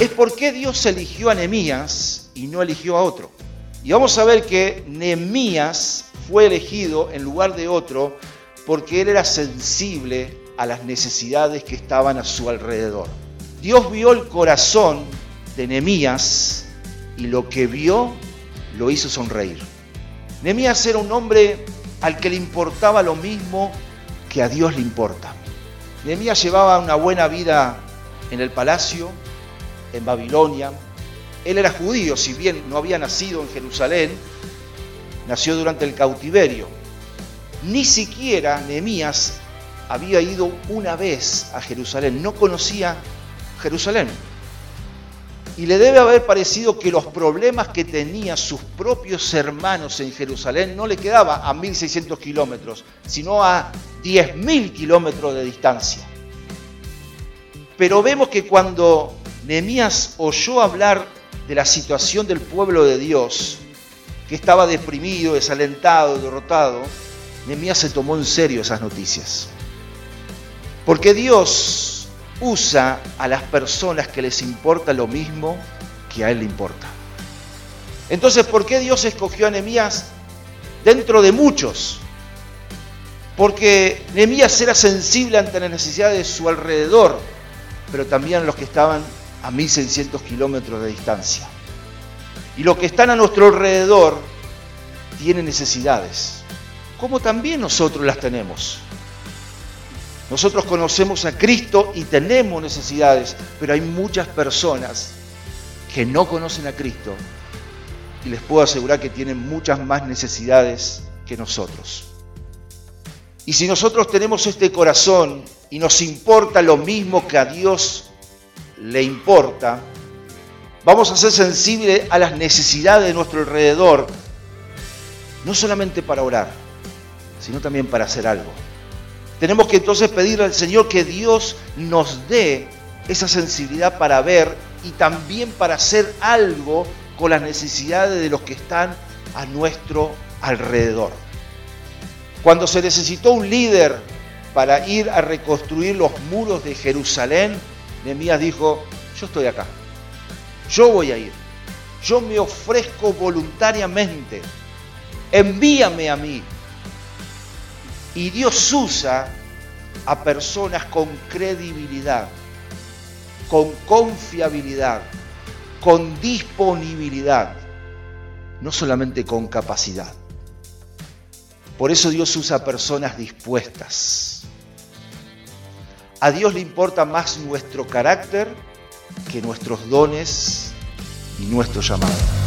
es por qué Dios eligió a Nehemías y no eligió a otro. Y vamos a ver que Nehemías fue elegido en lugar de otro porque él era sensible a las necesidades que estaban a su alrededor. Dios vio el corazón de Nehemías y lo que vio lo hizo sonreír. Nehemías era un hombre al que le importaba lo mismo que a Dios le importa. Nehemías llevaba una buena vida en el palacio, en Babilonia. Él era judío, si bien no había nacido en Jerusalén, nació durante el cautiverio. Ni siquiera Nehemías había ido una vez a Jerusalén, no conocía Jerusalén. Y le debe haber parecido que los problemas que tenían sus propios hermanos en Jerusalén no le quedaba a 1.600 kilómetros, sino a 10.000 kilómetros de distancia. Pero vemos que cuando Nehemías oyó hablar de la situación del pueblo de Dios, que estaba deprimido, desalentado, derrotado, Nehemías se tomó en serio esas noticias. Porque Dios usa a las personas que les importa lo mismo que a Él le importa. Entonces, ¿por qué Dios escogió a Nehemías dentro de muchos? Porque Nehemías era sensible ante las necesidades de su alrededor, pero también los que estaban a 1600 kilómetros de distancia. Y los que están a nuestro alrededor tienen necesidades, como también nosotros las tenemos. Nosotros conocemos a Cristo y tenemos necesidades, pero hay muchas personas que no conocen a Cristo y les puedo asegurar que tienen muchas más necesidades que nosotros. Y si nosotros tenemos este corazón y nos importa lo mismo que a Dios le importa, vamos a ser sensibles a las necesidades de nuestro alrededor, no solamente para orar, sino también para hacer algo. Tenemos que entonces pedirle al Señor que Dios nos dé esa sensibilidad para ver y también para hacer algo con las necesidades de los que están a nuestro alrededor. Cuando se necesitó un líder para ir a reconstruir los muros de Jerusalén, Nehemías dijo, yo estoy acá, yo voy a ir, yo me ofrezco voluntariamente, envíame a mí. Y Dios usa a personas con credibilidad, con confiabilidad, con disponibilidad, no solamente con capacidad. Por eso Dios usa personas dispuestas. A Dios le importa más nuestro carácter que nuestros dones y nuestro llamado.